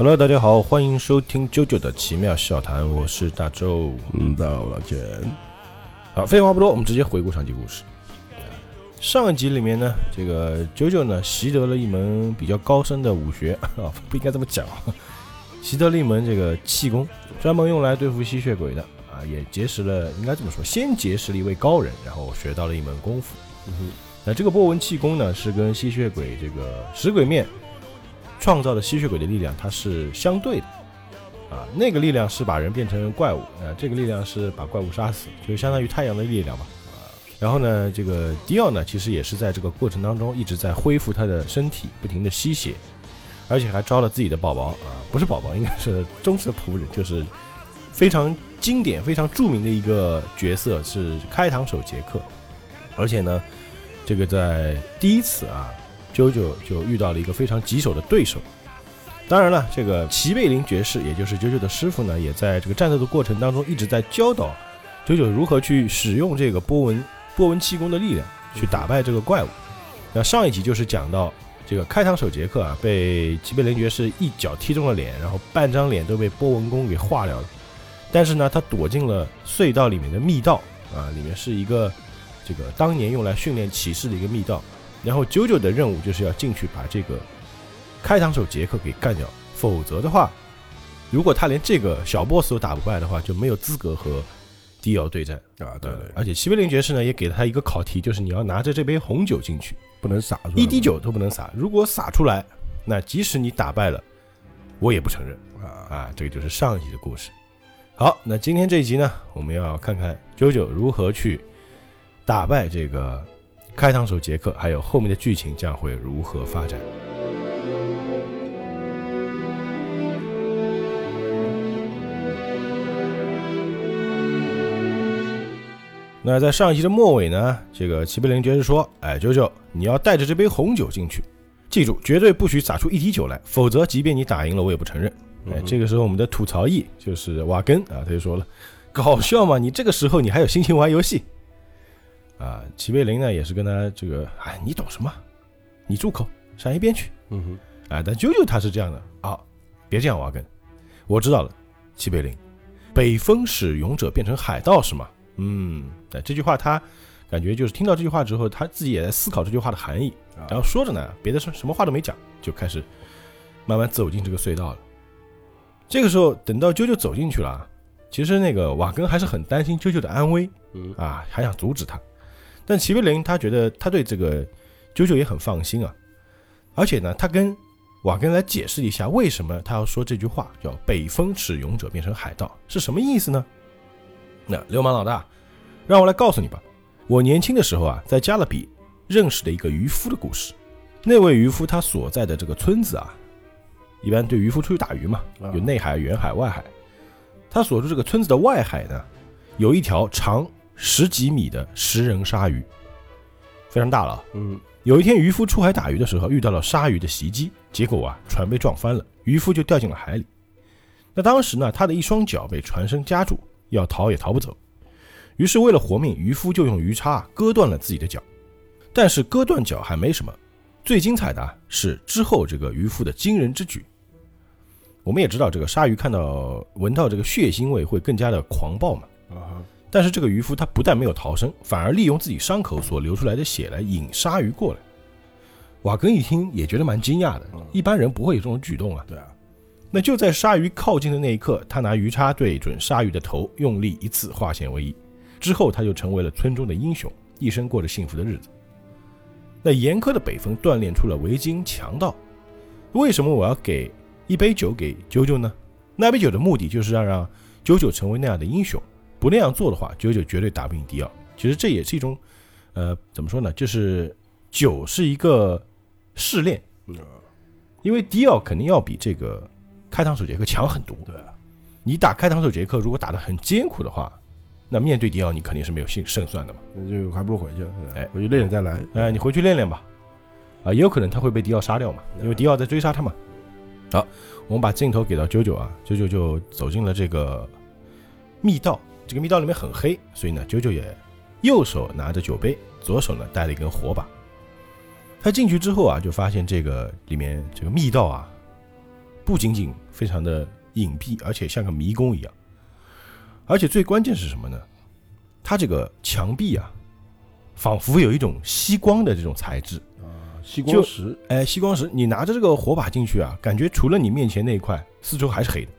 Hello，大家好，欢迎收听九九的奇妙笑谈，我是大周。嗯，大家好，老钱。好，废话不多，我们直接回顾上集故事。上一集里面呢，这个九九呢习得了一门比较高深的武学 啊，不应该这么讲啊，习得了一门这个气功，专门用来对付吸血鬼的啊，也结识了，应该这么说，先结识了一位高人，然后学到了一门功夫。嗯哼，那这个波纹气功呢，是跟吸血鬼这个食鬼面创造的吸血鬼的力量，它是相对的啊。那个力量是把人变成怪物，啊，这个力量是把怪物杀死，就相当于太阳的力量嘛。啊，然后呢，这个迪奥呢，其实也是在这个过程当中一直在恢复他的身体，不停的吸血，而且还招了自己的宝宝啊，不是宝宝，应该是忠实的仆人，就是非常经典、非常著名的一个角色是开膛手杰克，而且呢。这个在第一次啊，九九就遇到了一个非常棘手的对手。当然了，这个齐贝林爵士，也就是九九的师傅呢，也在这个战斗的过程当中一直在教导九九如何去使用这个波纹波纹气功的力量去打败这个怪物。那上一集就是讲到这个开膛手杰克啊，被齐贝林爵士一脚踢中了脸，然后半张脸都被波纹功给化掉了。但是呢，他躲进了隧道里面的密道啊，里面是一个。这个当年用来训练骑士的一个密道，然后九九的任务就是要进去把这个开膛手杰克给干掉，否则的话，如果他连这个小 boss 都打不败的话，就没有资格和迪奥对战啊。对对，而且西贝林爵士呢也给了他一个考题，就是你要拿着这杯红酒进去，不能洒出，一滴酒都不能洒。如果洒出来，那即使你打败了，我也不承认啊啊！这个就是上一集的故事。好，那今天这一集呢，我们要看看九九如何去。打败这个开膛手杰克，还有后面的剧情将会如何发展？那在上一集的末尾呢？这个齐贝林爵士说：“哎，九九，你要带着这杯红酒进去，记住，绝对不许洒出一滴酒来，否则即便你打赢了，我也不承认。”哎，这个时候我们的吐槽役就是瓦根啊，他就说了：“搞笑嘛？你这个时候你还有心情玩游戏？”啊，齐贝林呢也是跟他这个，哎，你懂什么？你住口，闪一边去。嗯哼，啊，但啾啾他是这样的啊，别这样瓦根。我知道了，齐贝林，北风使勇者变成海盗是吗？嗯，哎，这句话他感觉就是听到这句话之后，他自己也在思考这句话的含义。然后说着呢，别的什什么话都没讲，就开始慢慢走进这个隧道了。这个时候，等到啾啾走进去了，其实那个瓦根还是很担心啾啾的安危，嗯啊，还想阻止他。但齐贝林他觉得他对这个啾啾也很放心啊，而且呢，他跟瓦根来解释一下为什么他要说这句话，叫“北风使勇者变成海盗”是什么意思呢？那流氓老大，让我来告诉你吧。我年轻的时候啊，在加勒比认识的一个渔夫的故事。那位渔夫他所在的这个村子啊，一般对渔夫出去打鱼嘛，有内海、远海、外海。他所住这个村子的外海呢，有一条长。十几米的食人鲨鱼，非常大了。嗯，有一天渔夫出海打鱼的时候，遇到了鲨鱼的袭击，结果啊，船被撞翻了，渔夫就掉进了海里。那当时呢，他的一双脚被船身夹住，要逃也逃不走。于是为了活命，渔夫就用鱼叉割断了自己的脚。但是割断脚还没什么，最精彩的是之后这个渔夫的惊人之举。我们也知道，这个鲨鱼看到闻到这个血腥味会更加的狂暴嘛。啊。但是这个渔夫他不但没有逃生，反而利用自己伤口所流出来的血来引鲨鱼过来。瓦根一听也觉得蛮惊讶的，一般人不会有这种举动啊。对啊，那就在鲨鱼靠近的那一刻，他拿鱼叉对准鲨鱼的头，用力一次，化险为夷。之后他就成为了村中的英雄，一生过着幸福的日子。那严苛的北风锻炼出了维京强盗。为什么我要给一杯酒给九九呢？那杯酒的目的就是要让九九成为那样的英雄。不那样做的话，九九绝对打不赢迪奥。其实这也是一种，呃，怎么说呢？就是九是一个试炼，因为迪奥肯定要比这个开膛手杰克强很多。对，你打开膛手杰克，如果打得很艰苦的话，那面对迪奥，你肯定是没有胜胜算的嘛。那就还不如回去，哎，回去练练再来。哎，你回去练练吧。啊，也有可能他会被迪奥杀掉嘛，因为迪奥在追杀他嘛。好，我们把镜头给到九九啊，九九就走进了这个密道。这个密道里面很黑，所以呢，九九也右手拿着酒杯，左手呢带了一根火把。他进去之后啊，就发现这个里面这个密道啊，不仅仅非常的隐蔽，而且像个迷宫一样。而且最关键是什么呢？它这个墙壁啊，仿佛有一种吸光的这种材质。啊，吸光石，哎，吸光石，你拿着这个火把进去啊，感觉除了你面前那一块，四周还是黑的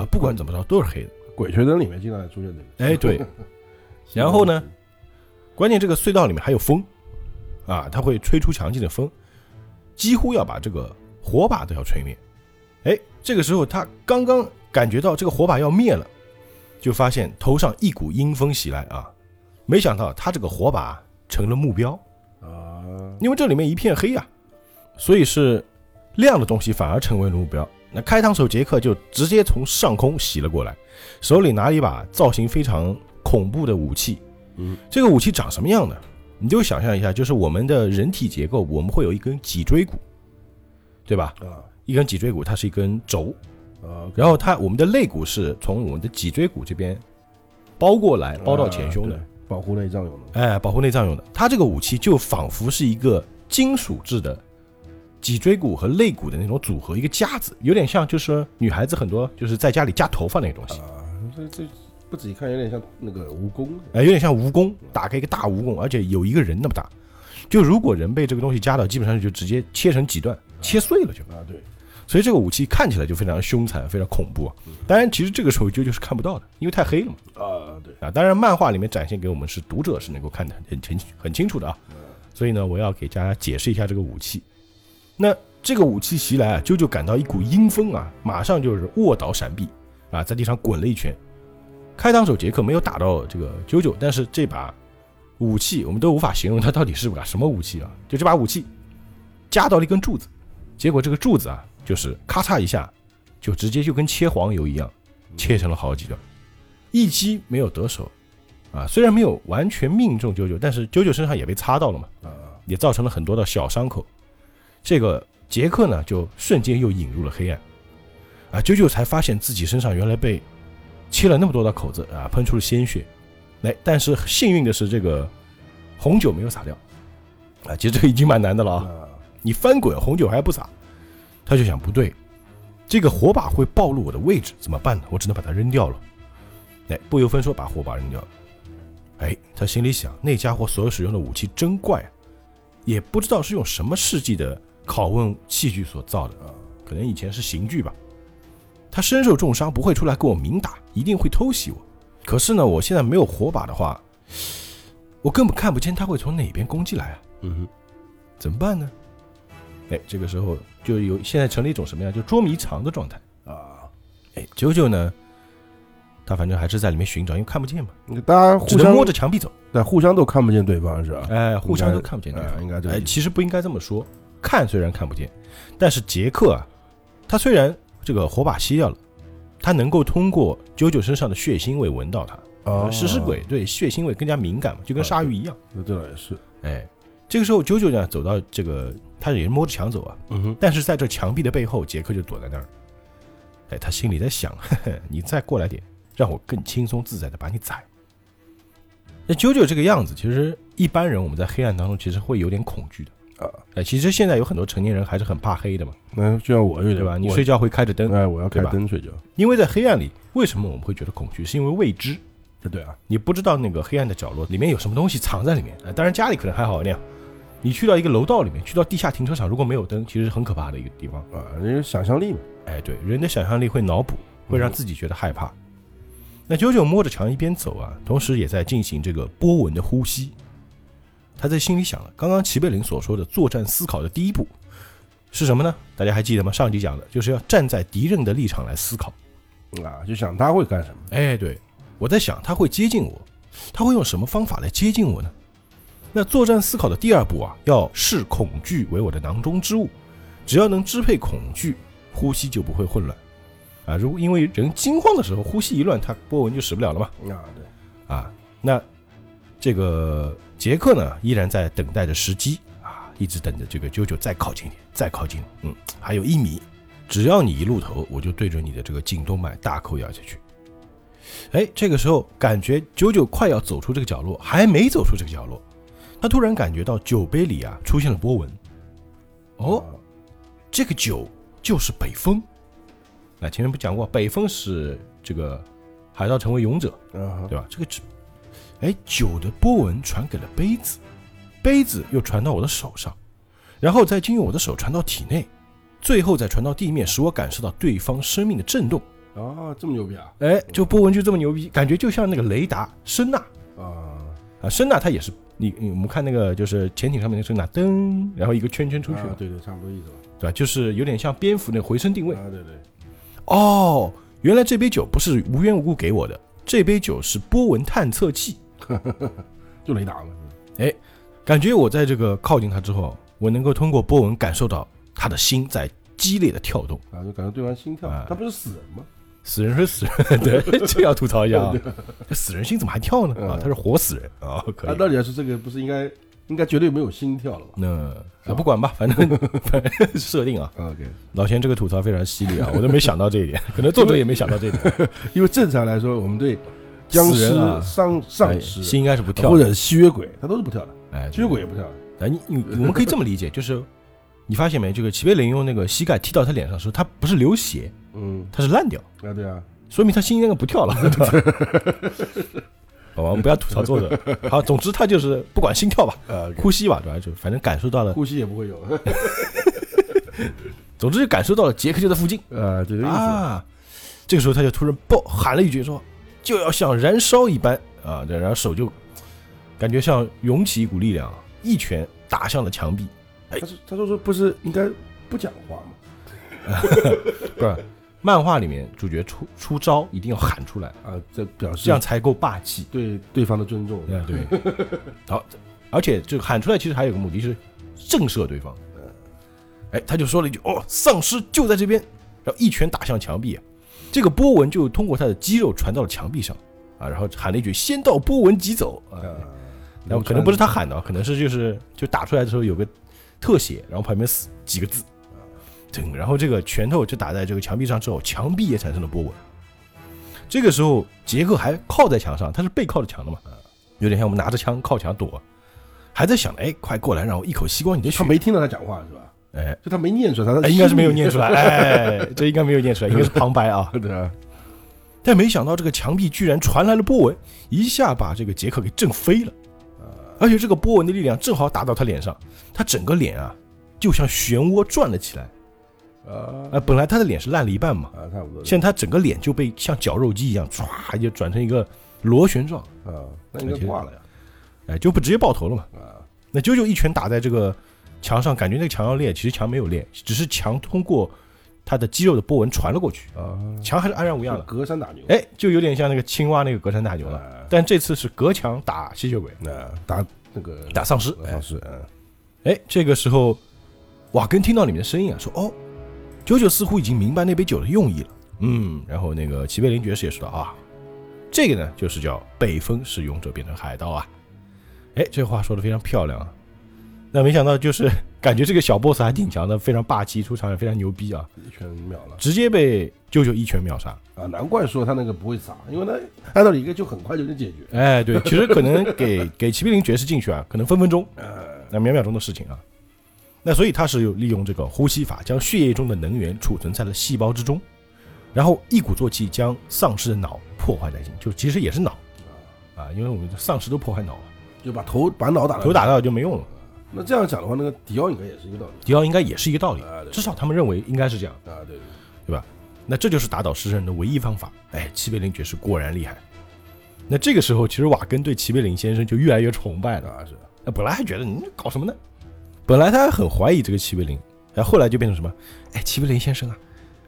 啊，不管怎么着都是黑的。鬼吹灯里面经常出现这个。哎，对。然后呢，关键这个隧道里面还有风，啊，它会吹出强劲的风，几乎要把这个火把都要吹灭。哎，这个时候他刚刚感觉到这个火把要灭了，就发现头上一股阴风袭来啊！没想到他这个火把成了目标啊，因为这里面一片黑呀，所以是亮的东西反而成为了目标。那开膛手杰克就直接从上空袭了过来，手里拿一把造型非常恐怖的武器。嗯，这个武器长什么样呢？你就想象一下，就是我们的人体结构，我们会有一根脊椎骨，对吧？啊一根脊椎骨它是一根轴，啊，然后它我们的肋骨是从我们的脊椎骨这边包过来，包到前胸的保护内脏用的。哎，保护内脏用的。它这个武器就仿佛是一个金属制的脊椎骨和肋骨的那种组合，一个夹子，有点像就是女孩子很多就是在家里夹头发那个东西，啊，这这不仔细看有点像那个蜈蚣。哎，有点像蜈蚣，打开一个大蜈蚣，而且有一个人那么大。就如果人被这个东西夹到，基本上就直接切成几段，切碎了就。啊，对，所以这个武器看起来就非常凶残，非常恐怖啊。当然，其实这个时候啾啾是看不到的，因为太黑了嘛。啊，对，啊，当然漫画里面展现给我们是读者是能够看得很清很清楚的啊。所以呢，我要给大家解释一下这个武器。那这个武器袭来啊，啾啾感到一股阴风啊，马上就是卧倒闪避啊，在地上滚了一圈。开膛手杰克没有打到这个啾啾，但是这把武器我们都无法形容它到底是把什么武器啊，就这把武器夹到了一根柱子，结果这个柱子啊，就是咔嚓一下，就直接就跟切黄油一样，切成了好几段，一击没有得手，啊，虽然没有完全命中啾啾，但是啾啾身上也被擦到了嘛，啊，也造成了很多的小伤口。这个杰克呢，就瞬间又引入了黑暗，啊，啾啾才发现自己身上原来被切了那么多的口子啊，喷出了鲜血。哎，但是幸运的是，这个红酒没有洒掉，啊，其实这个已经蛮难的了啊。啊，你翻滚，红酒还不洒，他就想不对，这个火把会暴露我的位置，怎么办呢？我只能把它扔掉了。哎，不由分说把火把扔掉了。哎，他心里想，那家伙所使用的武器真怪啊，也不知道是用什么世纪的拷问器具所造的啊，可能以前是刑具吧。他身受重伤，不会出来跟我明打，一定会偷袭我。可是呢，我现在没有火把的话，我根本看不见他会从哪边攻击来啊。嗯哼怎么办呢？哎，这个时候就有现在成了一种什么样，就捉迷藏的状态。啊，哎，九九呢，他反正还是在里面寻找，因为看不见嘛，那大家互相摸着墙壁走。对，互相都看不见对方是吧？哎，互相都看不见对哎方。哎，应该这个意思其实不应该这么说。看虽然看不见，但是杰克啊，他虽然这个火把熄掉了，他能够通过九九身上的血腥味闻到它。啊，食尸鬼对血腥味更加敏感嘛，就跟鲨鱼一样。那这倒也是，哎，这个时候九九呢走到这个，他也是摸着墙走啊，嗯哼，但是在这墙壁的背后，杰克就躲在那儿。哎，他心里在想：呵呵，你再过来点，让我更轻松自在的把你宰。那九九这个样子，其实一般人我们在黑暗当中其实会有点恐惧的。啊，哎，其实现在有很多成年人还是很怕黑的嘛，那就像我有点对吧？你睡觉会开着灯，哎，我要开灯睡觉，因为在黑暗里，为什么我们会觉得恐惧？是因为未知，对啊，你不知道那个黑暗的角落里面有什么东西藏在里面。哎，当然家里可能还好一点，你去到一个楼道里面，去到地下停车场，如果没有灯，其实是很可怕的一个地方。啊，那个想象力嘛，哎，对，人的想象力会脑补，会让自己觉得害怕。那九九摸着墙一边走啊，同时也在进行这个波纹的呼吸。他在心里想了，刚刚齐贝林所说的作战思考的第一步是什么呢？大家还记得吗？上集讲的就是要站在敌人的立场来思考。啊，就想他会干什么，哎，对，我在想他会接近我，他会用什么方法来接近我呢？那作战思考的第二步啊，要视恐惧为我的囊中之物，只要能支配恐惧，呼吸就不会混乱。啊，如果因为人惊慌的时候呼吸一乱，他波纹就使不了了嘛。啊，对，啊，那这个杰克呢，依然在等待着时机啊，一直等着这个啾啾再靠近一点，再靠近，嗯，还有一米，只要你一露头，我就对着你的这个颈动脉大口咬下去。哎，这个时候感觉九九快要走出这个角落，还没走出这个角落，他突然感觉到酒杯里啊出现了波纹。哦，啊，这个酒就是北风。那前面不讲过，北风使这个海盗成为勇者，啊对吧？这个只，哎，酒的波纹传给了杯子，杯子又传到我的手上，然后再经由我的手传到体内，最后再传到地面，使我感受到对方生命的震动。啊，这么牛逼啊！哎，这波纹就这么牛逼，感觉就像那个雷达声呐啊，啊，声呐它也是你你我们看那个就是潜艇上面的声呐，噔，然后一个圈圈出去，啊对对，差不多意思吧。对吧？就是有点像蝙蝠那个回声定位。啊，对对，哦，原来这杯酒不是无缘无故给我的，这杯酒是波纹探测器。就雷达嘛。感觉我在这个靠近他之后，我能够通过波纹感受到他的心在激烈的跳动。啊，就感觉对方心跳啊，他不是死人吗？死人是死人，对，这要吐槽一下啊！这死人心怎么还跳呢？啊嗯，他是活死人啊，可以。按道理来说，这个不是应该应该绝对没有心跳了吧那不管吧，反正 反正设定啊，？OK，老钱这个吐槽非常犀利啊，我都没想到这一点，可能作者也没想到这一点。因为正常来说，我们对僵尸啊、丧哎丧尸心应该是不跳的，或者吸血鬼，他都是不跳的，哎，吸血鬼也不跳的。哎，你你我们可以这么理解，就是你发现没？这个齐贝林用那个膝盖踢到他脸上的时候，他不是流血，嗯，他是烂掉，啊对啊，说明他心应该不跳了，对吧？好吧，我们不要吐槽作者。好，总之他就是不管心跳吧，呃，呼吸吧，对吧？就反正感受到了，呼吸也不会有，总之就感受到了杰克就在附近啊，这个意思。啊。这个时候他就突然爆喊了一句说：“就要像燃烧一般啊！”对，然后手就感觉像涌起一股力量，一拳打向了墙壁。哎他说他说说不是应该不讲话吗？不是，漫画里面主角出出招一定要喊出来，啊，这表示这样才够霸气。对对方的尊重。对对，好，而且这个喊出来其实还有个目的是震慑对方。哎，他就说了一句：“哦，丧尸就在这边。”然后一拳打向墙壁，这个波纹就通过他的肌肉传到了墙壁上啊，然后喊了一句：“先到波纹即走。”啊，啊，然后可能不是他喊的，可能是就是就打出来的时候有个特写，然后旁边死几个字，噔，然后这个拳头就打在这个墙壁上之后，墙壁也产生了波纹。这个时候杰克还靠在墙上，他是背靠着墙的嘛，有点像我们拿着枪靠墙躲，还在想，哎，快过来，让我一口吸光你的血他。没听到他讲话是吧？哎，就他没念出来，他哎应该是没有念出来，哎，这应该没有念出来，应该是旁白啊。对啊，但没想到这个墙壁居然传来了波纹，一下把这个杰克给震飞了。而且这个波纹的力量正好打到他脸上，他整个脸啊就像漩涡转了起来。啊啊，本来他的脸是烂了一半嘛，啊，差不多。现在他整个脸就被像绞肉机一样唰就转成一个螺旋状，啊，那应该挂了呀。哎，就不直接爆头了嘛。啊，那啾啾一拳打在这个墙上，感觉那个墙要裂，其实墙没有裂，只是墙通过他的肌肉的波纹传了过去，啊，墙还是安然无恙的。隔山打牛。哎，就有点像那个青蛙那个隔山打牛了，啊，但这次是隔墙打吸血鬼，那打那个打丧尸。哎丧尸，嗯哎，这个时候瓦根听到里面的声音啊，说：“哦，九九似乎已经明白那杯酒的用意了。”嗯，然后那个齐贝林爵士也说道：“啊，这个呢，就是叫北风使勇者变成海盗啊。”哎，这话说的非常漂亮啊。那没想到就是 感觉这个小 boss 还挺强的，非常霸气，出场也非常牛逼啊，一拳秒了直接被舅舅一拳秒杀。啊！难怪说他那个不会砸，因为他按道理应该就很快就能解决。哎，对，其实可能给给齐贝林爵士进去啊，可能分分钟，呃，那秒秒钟的事情啊。那所以他是有利用这个呼吸法，将血液中的能源储存在了细胞之中，然后一鼓作气将丧尸的脑破坏殆尽，就其实也是脑啊，因为我们丧尸都破坏脑了，就把头把脑打了。头打到就没用了。那这样讲的话，那个迪奥应该也是一个道理。迪奥应该也是一个道理，啊，至少他们认为应该是这样。啊，对对对吧，那这就是打倒食人的唯一方法。哎，齐贝林爵士果然厉害。那这个时候，其实瓦根对齐贝林先生就越来越崇拜了。啊是那本来还觉得你搞什么呢？本来他还很怀疑这个齐贝林，哎，后来就变成什么？哎，齐贝林先生啊，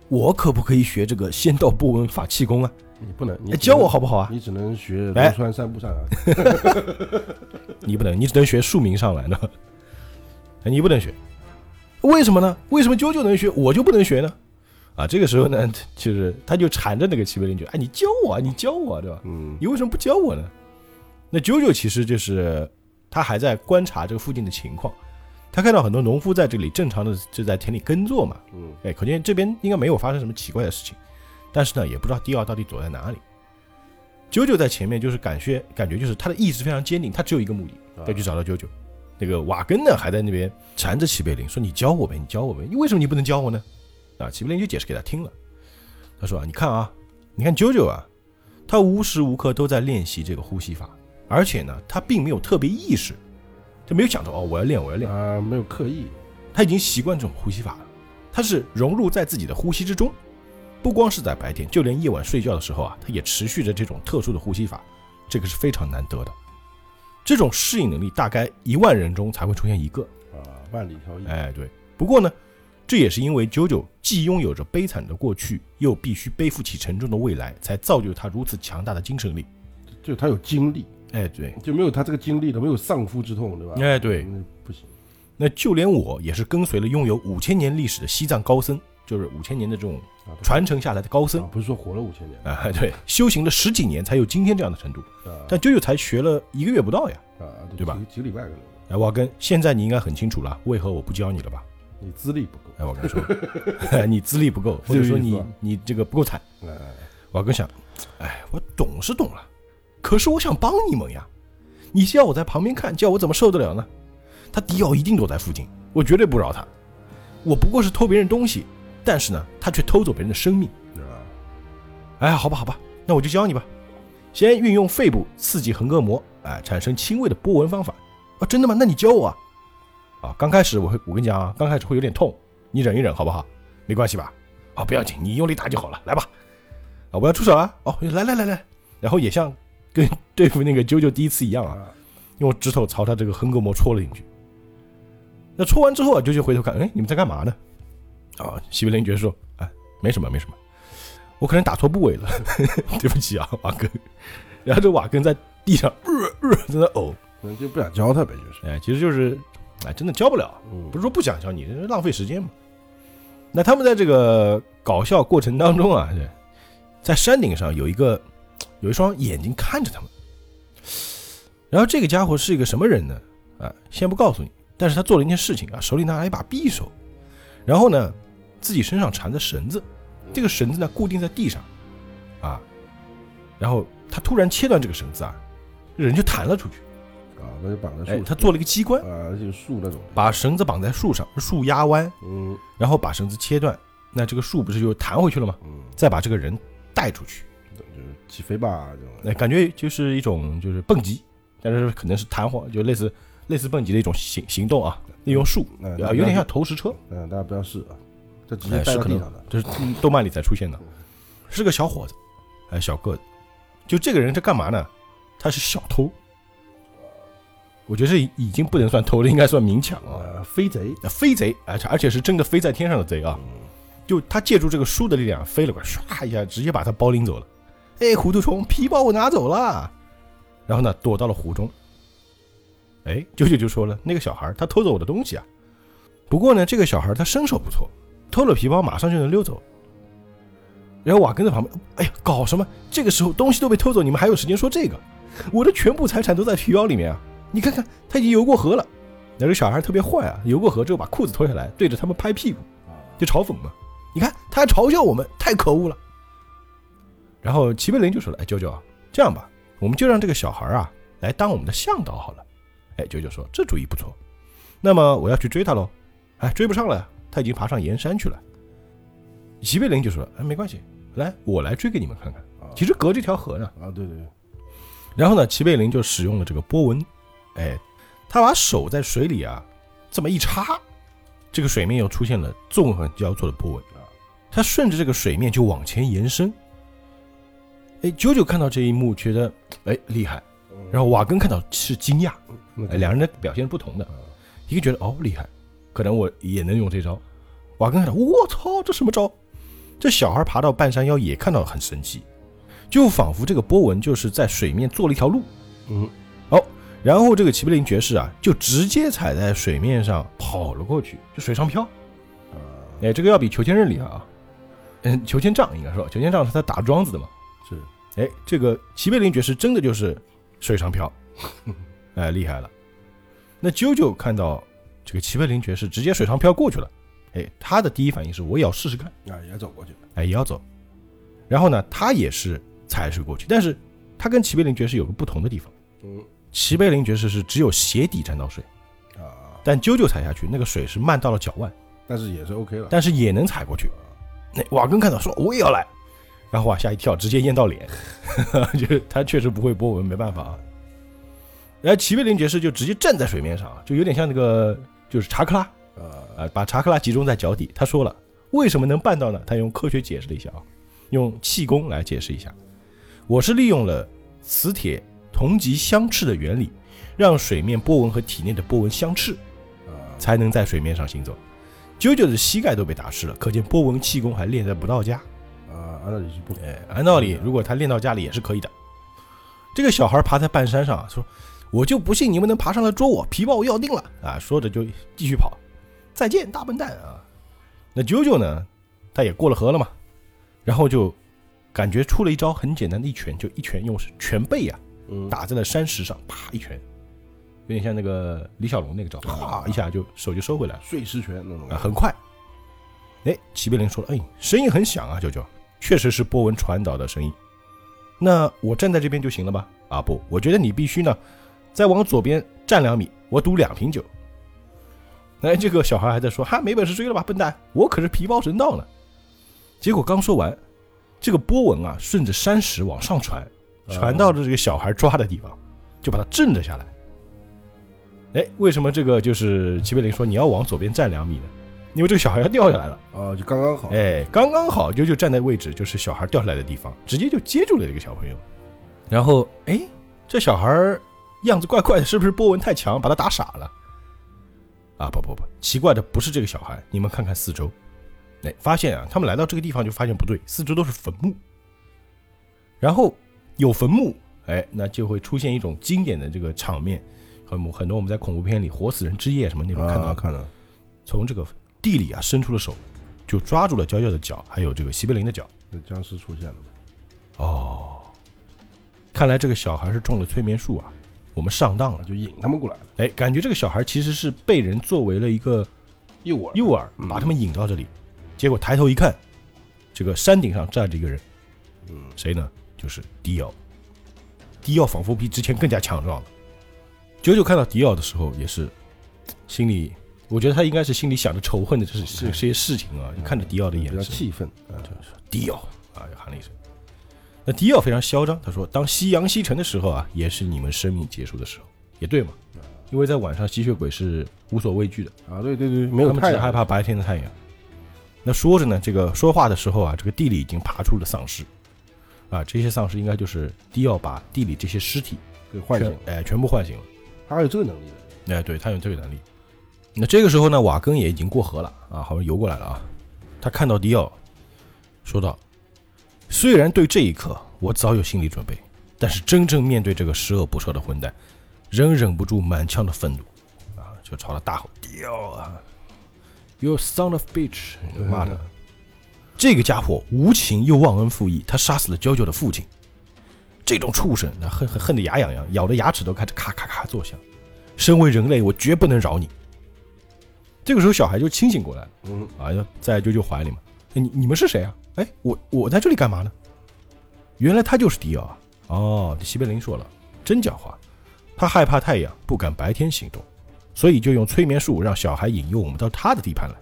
我可不可以学这个仙道波纹法气功啊？你不能，你哎，教我好不好啊？你只能学哎龙川三步上啊。你不能，你只能学庶民上来的，哎你不能学，为什么呢？为什么啾啾能学，我就不能学呢？啊，这个时候呢，就是他就缠着那个齐柏林就，哎，你教我啊，你教我啊，对吧？嗯你为什么不教我呢？那啾啾其实就是他还在观察这个附近的情况，他看到很多农夫在这里正常的就在田里耕作嘛，嗯哎，可见这边应该没有发生什么奇怪的事情，但是呢，也不知道迪奥到底躲在哪里。啾啾在前面就是感觉感觉就是他的意志非常坚定，他只有一个目的，啊要去找到九九。那个瓦根呢还在那边缠着齐贝林说：“你教我呗，你教我呗，你为什么你不能教我呢？”啊，齐贝林就解释给他听了。他说啊，你看啊，你看啾啾啊，他无时无刻都在练习这个呼吸法，而且呢，他并没有特别意识，就没有想着哦，我要练，我要练，啊，没有刻意，他已经习惯这种呼吸法了，他是融入在自己的呼吸之中。不光是在白天，就连夜晚睡觉的时候啊，他也持续着这种特殊的呼吸法，这个是非常难得的。这种适应能力大概一万人中才会出现一个。啊，万里挑一。哎，对。不过呢，这也是因为九九既拥有着悲惨的过去，又必须背负起沉重的未来，才造就他如此强大的精神力。就他有精力，哎，对，就没有他这个精力的，没有丧夫之痛，对吧？哎，对，嗯，不行。那就连我也是跟随了拥有五千年历史的西藏高僧，就是五千年的这种啊，传承下来的高僧啊，不是说活了五千年啊，对，修行了十几年才有今天这样的程度，啊但舅舅才学了一个月不到呀。啊，对吧几个礼拜可能，哎，瓦根，现在你应该很清楚了，为何我不教你了吧？你资历不够。哎，瓦根说，你资历不够，或者说你你这个不够惨。哎，瓦根想，哎，我懂是懂了，可是我想帮你们呀，你叫我在旁边看，叫我怎么受得了呢？他迪奥一定躲在附近，我绝对不饶他。我不过是偷别人东西，但是呢，他却偷走别人的生命。哎，好吧，好吧，那我就教你吧。先运用肺部刺激横膈膜，哎，产生轻微的波纹方法。啊，真的吗？那你教我啊。啊，刚开始我会，我跟你讲啊，刚开始会有点痛，你忍一忍，好不好？没关系吧？啊，不要紧，你用力打就好了。来吧。啊，我要出手了。哦，来来来来，然后也像跟对付那个啾啾第一次一样啊，啊，用指头朝他这个横膈膜戳了进去。那戳完之后啊，啾啾回头看，哎，你们在干嘛呢？啊，西贝林爵士说，哎，没什么，没什么，我可能打错部位了，对不起啊，瓦根。然后这瓦根在地上呃呃在那呕，可能就不想教他呗，就是。哎，其实就是，哎，真的教不了，嗯不是说不想教你，这是浪费时间嘛。那他们在这个搞笑过程当中啊，对在山顶上有一个有一双眼睛看着他们。然后这个家伙是一个什么人呢？啊，先不告诉你，但是他做了一件事情啊，手里拿了一把匕首，然后呢，自己身上缠着绳子，这个绳子呢固定在地上，啊，然后他突然切断这个绳子啊，人就弹了出去。啊，那就绑在树哎，他做了一个机关，啊，就是树那种。把绳子绑在树上，树压弯，嗯然后把绳子切断，那这个树不是就弹回去了吗？嗯，再把这个人带出去，就是起飞吧这种。那感觉就是一种就是蹦极，但是可能是弹簧，就类似类似蹦极的一种行行动啊，利用树，嗯啊，有点像投石车，嗯，大家不要试啊，这直接哎，带是可能。这是动漫里才出现的，是个小伙子，哎，小个子，就这个人在干嘛呢？他是小偷，我觉得这已经不能算偷了，应该算明抢啊。呃，飞贼。那飞贼，而且而且是真的飞在天上的贼啊！就他借助这个书的力量飞了过来，唰一下直接把他包拎走了。哎，糊涂虫，皮包我拿走了。然后呢，躲到了湖中。哎，舅舅就说了，那个小孩他偷走我的东西啊。不过呢，这个小孩他身手不错，偷了皮包马上就能溜走。然后瓦根在旁边，哎呀，搞什么？这个时候东西都被偷走，你们还有时间说这个？我的全部财产都在皮包里面啊！你看看，他已经游过河了。那这个小孩特别坏啊，游过河之后把裤子脱下来，对着他们拍屁股，就嘲讽嘛。你看他还嘲笑我们，太可恶了。然后齐贝林就说了：“哎，舅舅，这样吧，我们就让这个小孩啊来当我们的向导好了。”哎，舅舅说：“这主意不错。那么我要去追他喽。哎，追不上了，他已经爬上岩山去了。”齐贝林就说：“哎，没关系，来，我来追给你们看看。啊。其实隔这条河呢。”啊，对对对，然后呢，齐贝林就使用了这个波纹，哎，他把手在水里啊这么一插，这个水面又出现了纵横交错的波纹。啊，他顺着这个水面就往前延伸。哎，九九看到这一幕，觉得哎厉害，然后瓦根看到是惊讶，哎，两人的表现是不同的。啊，一个觉得哦厉害，可能我也能用这招，瓦根看到我操这什么招？这小孩爬到半山腰也看到很神奇，就仿佛这个波纹就是在水面做了一条路。嗯，好然后这个齐贝林爵士啊，就直接踩在水面上跑了过去，就水上漂。啊，哎，这个要比裘千仞厉害啊。嗯，裘千丈应该说，裘千丈是他打桩子的嘛。是，哎，这个齐贝林爵士真的就是水上漂，哎，厉害了。那啾啾看到这个齐贝林爵士直接水上漂过去了，哎，他的第一反应是我也要试试看，啊，也要走过去，哎，也要走。然后呢，他也是踩水过去，但是他跟齐贝林爵士有个不同的地方，嗯，齐贝林爵士是只有鞋底沾到水。啊，但啾啾踩下去，那个水是漫到了脚腕，但是也是 OK 了，但是也能踩过去。啊。那瓦根看到说我也要来，然后啊吓一跳，直接淹到脸，就是他确实不会波纹，没办法啊。然后齐贝林爵士就直接站在水面上，就有点像那个就是查克拉啊啊，把查克拉集中在脚底。他说了，为什么能办到呢？他用科学解释了一下啊，用气功来解释一下，我是利用了磁铁同极相斥的原理，让水面波纹和体内的波纹相斥，啊才能在水面上行走。啾啾的膝盖都被打湿了，可见波纹气功还练得不到家。啊，按道理是不哎，按道理，如果他练到家里也是可以的。这个小孩爬在半山上啊，说：“我就不信你们能爬上来捉我，皮包我要定了啊！”说着就继续跑。再见，大笨蛋啊！那啾啾呢？他也过了河了嘛，然后就感觉出了一招很简单的一拳，就一拳用拳背啊嗯打在了山石上，啪一拳，有点像那个李小龙那个招，啪一下就手就收回来了。碎石拳那种啊，很快。哎，齐贝林说了，哎，声音很响啊，啾啾，确实是波纹传导的声音。那我站在这边就行了吧？啊，不，我觉得你必须呢，再往左边站两米，我赌两瓶酒。哎，这个小孩还在说，哈，没本事追了吧，笨蛋，我可是皮包神道呢。结果刚说完，这个波纹啊，顺着山石往上传，传到了这个小孩抓的地方，就把他震了下来。哎，为什么这个就是齐贝林说你要往左边站两米呢？因为这个小孩要掉下来了。啊，就刚刚好。哎，刚刚好，就就站在位置，就是小孩掉下来的地方，直接就接住了这个小朋友。然后，哎，这小孩儿样子怪怪的，是不是波纹太强，把他打傻了？啊，不不不，奇怪的不是这个小孩，你们看看四周，哎，发现啊，他们来到这个地方就发现不对，四周都是坟墓。然后有坟墓，哎，那就会出现一种经典的这个场面，很很多我们在恐怖片里《活死人之夜》什么那种看到啊，看到从这个地里啊伸出了手，就抓住了娇娇的脚，还有这个西贝林的脚。那僵尸出现了。哦，看来这个小孩是中了催眠术啊，我们上当了。就引他们过来了，哎，感觉这个小孩其实是被人作为了一个诱饵。诱饵，把他们引到这里。结果抬头一看，这个山顶上站着一个人，嗯，谁呢？就是迪奥。迪奥仿佛比之前更加强壮了。九九看到迪奥的时候，也是心里，我觉得他应该是心里想着仇恨的这是这这些事情啊。你看着迪奥的眼比较神，气愤啊，迪奥啊，就喊了一声。那迪奥非常嚣张，他说：“当夕阳西沉的时候啊，也是你们生命结束的时候。”也对嘛，因为在晚上吸血鬼是无所畏惧的，啊，对对对，没有太阳他们只害怕白天的太阳。那说着呢，这个说话的时候啊，这个地里已经爬出了丧尸，啊，这些丧尸应该就是迪奥把地里这些尸体给唤醒全，哎，全部唤醒了。他还有这个能力的。哎，对他有这个能力。那这个时候呢，瓦根也已经过河了啊，好像游过来了啊。他看到迪奥，说道：“虽然对这一刻我早有心理准备，但是真正面对这个十恶不赦的混蛋，仍忍不住满腔的愤怒啊，就朝他大吼：‘屌啊，You son of bitch！’ 妈的，这个家伙无情又忘恩负义，他杀死了娇娇的父亲。这种畜生，那恨恨恨得牙痒痒，咬的牙齿都开始咔咔咔作响。身为人类，我绝不能饶你。这个时候，小孩就清醒过来了嗯，啊，要在啾啾怀里嘛。哎你你们是谁啊？哎，我我在这里干嘛呢？原来他就是迪奥啊！哦，西贝林说了，真狡猾。他害怕太阳，不敢白天行动，所以就用催眠术让小孩引诱我们到他的地盘来。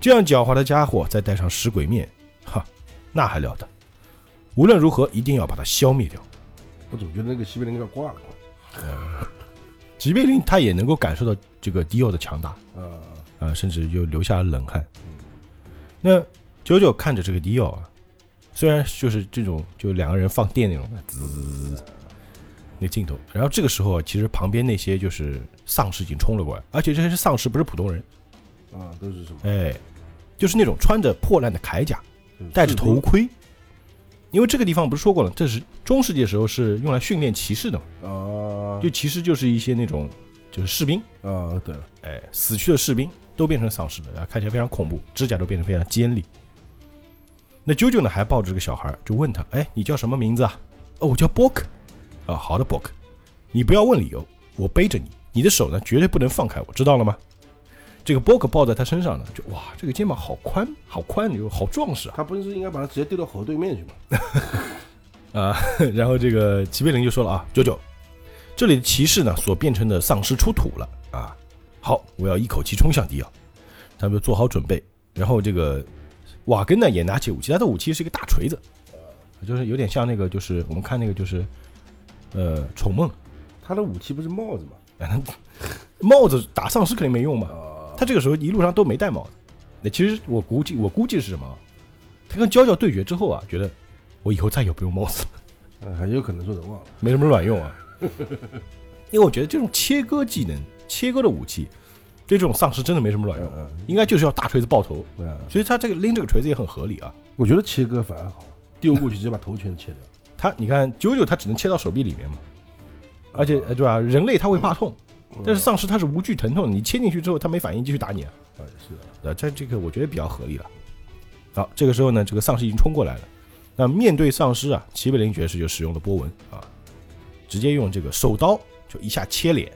这样狡猾的家伙，再带上食鬼面，哈，那还了得！无论如何，一定要把他消灭掉。我总觉得那个西贝林要挂了。吉 贝林他也能够感受到这个迪奥的强大，啊，啊，甚至就流下了冷汗。那九九看着这个迪奥啊，虽然就是这种就两个人放电那种滋那镜头，然后这个时候啊，其实旁边那些就是丧尸已经冲了过来，而且这些是丧尸，不是普通人，啊，都是什么？哎，就是那种穿着破烂的铠甲，戴着头盔。因为这个地方不是说过了，这是中世纪的时候是用来训练骑士的嘛，啊，就其实就是一些那种就是士兵，啊，对，哎，死去的士兵都变成丧尸了，啊，看起来非常恐怖，指甲都变得非常尖利。那啾啾呢，还抱着这个小孩，就问他：“哎，你叫什么名字啊？”“哦，我叫 Book。”“啊，好的，Book，你不要问理由，我背着你，你的手呢绝对不能放开我，知道了吗？”这个 Book 抱在他身上呢，就哇，这个肩膀好宽，好宽，就好壮实啊！他不是应该把他直接丢到河对面去吗？啊，然后这个齐贝林就说了啊，九九，这里的骑士呢所变成的丧尸出土了啊，好，我要一口气冲向迪奥，他们就做好准备，然后这个瓦根呢也拿起武器，他的武器是一个大锤子，就是有点像那个，就是我们看那个就是，呃，宠梦，他的武器不是帽子吗？帽子打丧尸肯定没用嘛，啊，他这个时候一路上都没戴帽子。那其实我估计，我估计是什么？他跟娇娇对决之后啊，觉得我以后再也不用帽子了，呃很有可能说人忘了。没什么卵用啊。因为我觉得这种切割技能、切割的武器，对这种丧尸真的没什么卵用，嗯应该就是要大锤子爆头。所以他这个拎这个锤子也很合理啊。我觉得切割反而好，丢过去直接把头全切掉。他你看九九他只能切到手臂里面嘛，而且呃对吧？人类他会怕痛，但是丧尸他是无惧疼痛的，你切进去之后他没反应继续打你啊。啊，是的，呃，这这个我觉得比较合理了。好，这个时候呢，这个丧尸已经冲过来了。那面对丧尸啊，齐贝林爵士就使用了波纹啊，直接用这个手刀就一下切脸，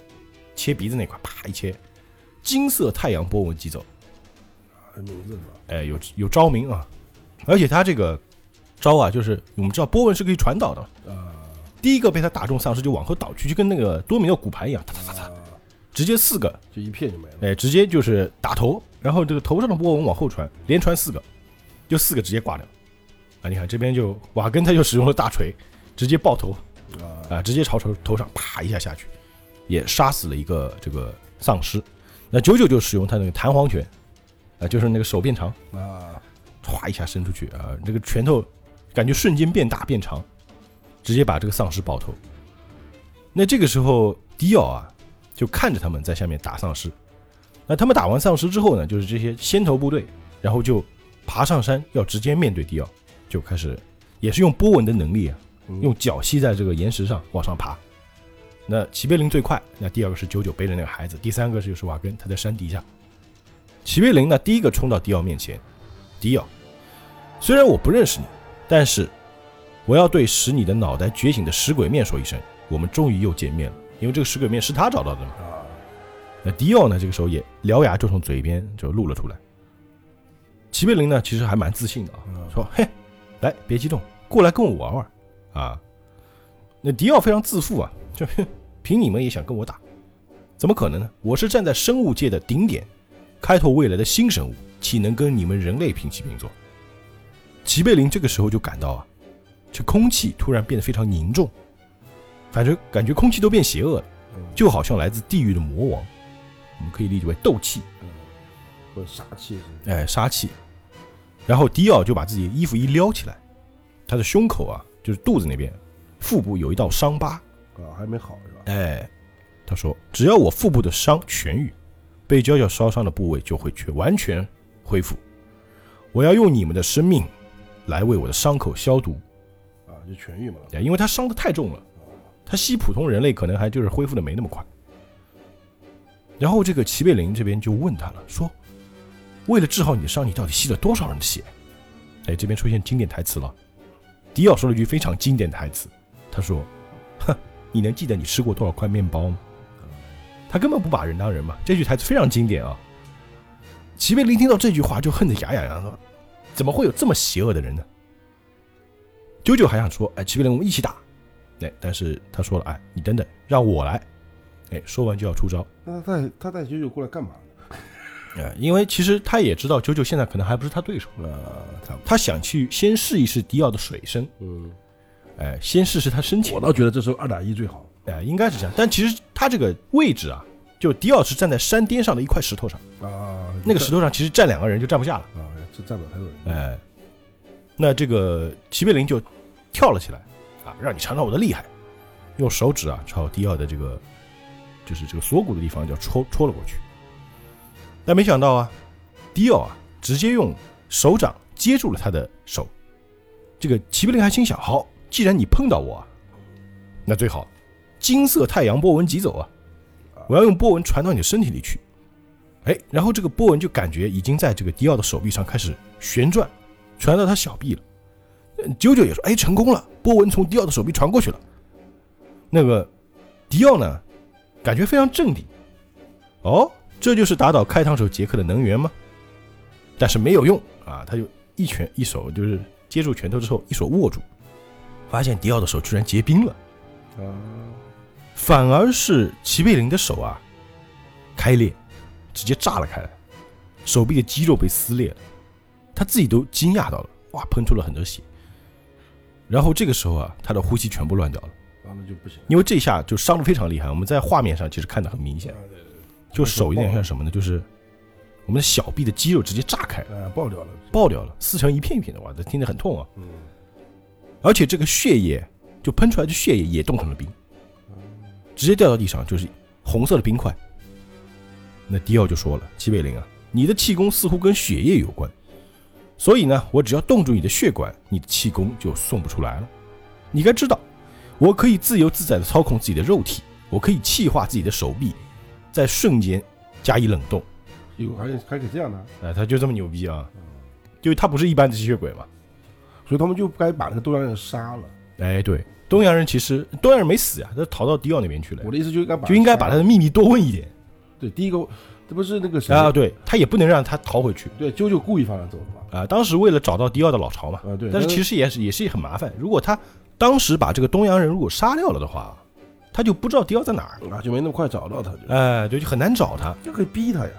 切鼻子那块，啪一切，金色太阳波纹击走。哎，有有招名啊，而且他这个招啊，就是我们知道波纹是可以传导的，啊。第一个被他打中丧尸就往后倒去，就跟那个多米诺骨牌一样，哒哒哒哒，啊，直接四个，就一片就没了。哎，直接就是打头，然后这个头上的波纹往后传，连传四个，就四个直接挂掉。啊，你看这边就瓦根他就使用了大锤，直接爆头。啊，啊，直接朝头头上啪一下下去，也杀死了一个这个丧尸。那九九就使用他那个弹簧拳，啊，就是那个手变长，啊，歘一下伸出去啊，这个拳头感觉瞬间变大变长，直接把这个丧尸爆头。那这个时候，迪奥啊就看着他们在下面打丧尸。那他们打完丧尸之后呢，就是这些先头部队，然后就爬上山，要直接面对迪奥，就开始也是用波纹的能力啊，嗯用脚吸在这个岩石上往上爬。那齐贝林最快，那第二个是九九背着那个孩子，第三个是就是瓦根，他在山底下。齐贝林呢，第一个冲到迪奥面前，迪奥，虽然我不认识你，但是我要对使你的脑袋觉醒的食鬼面说一声，我们终于又见面了。因为这个食鬼面是他找到的嘛。啊，那迪奥呢，这个时候也獠牙就从嘴边就露了出来。齐贝林呢，其实还蛮自信的啊，嗯说：“嘿，来，别激动，过来跟我玩玩啊。”那迪奥非常自负啊，就凭你们也想跟我打，怎么可能呢？我是站在生物界的顶点，开拓未来的新生物，岂能跟你们人类平起平坐？齐贝林这个时候就感到啊，这空气突然变得非常凝重，反正感觉空气都变邪恶了，嗯就好像来自地狱的魔王。我们可以理解为斗气，嗯，或者杀气是哎，杀气。然后迪奥就把自己的衣服一撩起来，他的胸口啊，就是肚子那边，腹部有一道伤疤。啊，还没好是吧？哎，他说，只要我腹部的伤痊愈，被娇娇烧伤的部位就会全完全恢复。我要用你们的生命来为我的伤口消毒，啊，就痊愈嘛。哎因为他伤的太重了，他吸普通人类可能还就是恢复的没那么快。然后这个齐贝林这边就问他了，说：“为了治好你的伤，你到底吸了多少人的血？”哎，这边出现经典台词了。迪奥说了一句非常经典的台词，他说：“哼，你能记得你吃过多少块面包吗？”他根本不把人当人嘛。这句台词非常经典啊。齐贝林听到这句话就恨得牙痒痒，说：“怎么会有这么邪恶的人呢？”九九还想说：“哎，齐贝林，我们一起打。”哎，但是他说了：“哎，你等等，让我来。”哎，说完就要出招。那他带他带九九过来干嘛呢？呃，因为其实他也知道九九现在可能还不是他对手，呃，他他想去先试一试迪奥的水深，嗯，哎，先试试他身体我，倒觉得这时候二打一最好。哎，应该是这样。但其实他这个位置啊，就迪奥是站在山巅上的一块石头上，啊，那个石头上其实站两个人就站不下了，啊，这站不了太多人。哎，那这个齐贝林就跳了起来，啊，让你尝尝我的厉害，用手指啊朝迪奥的这个就是这个锁骨的地方就戳戳了过去。但没想到啊，迪奥啊直接用手掌接住了他的手。这个齐贝林还心想：好，既然你碰到我啊，那最好，金色太阳波纹疾走啊，我要用波纹传到你的身体里去。哎，然后这个波纹就感觉已经在这个迪奥的手臂上开始旋转，传到他小臂了。九九也说：“哎，成功了，波纹从迪奥的手臂传过去了。”那个迪奥呢，感觉非常镇定。哦，这就是打倒开膛手杰克的能源吗？但是没有用啊，他就一拳一手就是接住拳头之后，一手握住，发现迪奥的手居然结冰了，啊，反而是齐贝林的手啊开裂，直接炸了开来，手臂的肌肉被撕裂了。他自己都惊讶到了，哇，喷出了很多血。然后这个时候啊，他的呼吸全部乱掉了，啊，那就不行。因为这下就伤的非常厉害。我们在画面上其实看得很明显，就手有点像什么呢？就是我们的小臂的肌肉直接炸开，啊，爆掉了。爆掉了，撕成一片一片的，哇，这听着很痛啊。嗯，而且这个血液就喷出来的血液也冻成了冰，直接掉到地上，就是红色的冰块。那迪奥就说了：“齐贝林啊，你的气功似乎跟血液有关，所以呢，我只要冻住你的血管，你的气功就送不出来了。你该知道，我可以自由自在地操控自己的肉体，我可以气化自己的手臂，在瞬间加以冷冻。有还还可以这样的，哎，他就这么牛逼啊！就他不是一般的吸血鬼嘛。所以他们就该把那个东洋人杀了。哎，对，东洋人其实东洋人没死呀，他逃到迪奥那边去了我，的意思就应该把就应该把他的秘密多问一点对第一个，这不是那个谁啊。对他也不能让他逃回去对，啾啾故意放他走的嘛。啊。当时为了找到迪奥的老巢嘛，啊，对，但是其实也是也是很麻烦。如果他当时把这个东洋人如果杀掉了的话，他就不知道迪奥在哪儿，啊就没那么快找到他，就哎，对，就很难找他。就可以逼他呀。